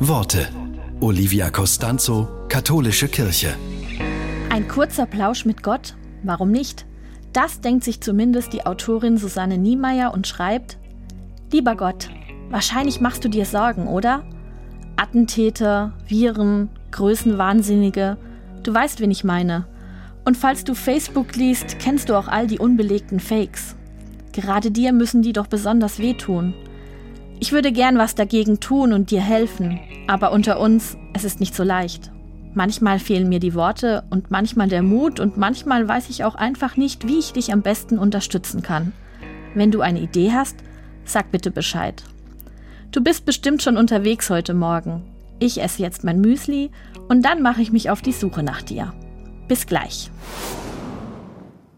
Worte. Olivia Costanzo, Katholische Kirche. Ein kurzer Plausch mit Gott? Warum nicht? Das denkt sich zumindest die Autorin Susanne Niemeyer und schreibt: Lieber Gott, wahrscheinlich machst du dir Sorgen, oder? Attentäter, Viren, Größenwahnsinnige, du weißt, wen ich meine. Und falls du Facebook liest, kennst du auch all die unbelegten Fakes. Gerade dir müssen die doch besonders wehtun. Ich würde gern was dagegen tun und dir helfen, aber unter uns, es ist nicht so leicht. Manchmal fehlen mir die Worte und manchmal der Mut und manchmal weiß ich auch einfach nicht, wie ich dich am besten unterstützen kann. Wenn du eine Idee hast, sag bitte Bescheid. Du bist bestimmt schon unterwegs heute Morgen. Ich esse jetzt mein Müsli und dann mache ich mich auf die Suche nach dir. Bis gleich.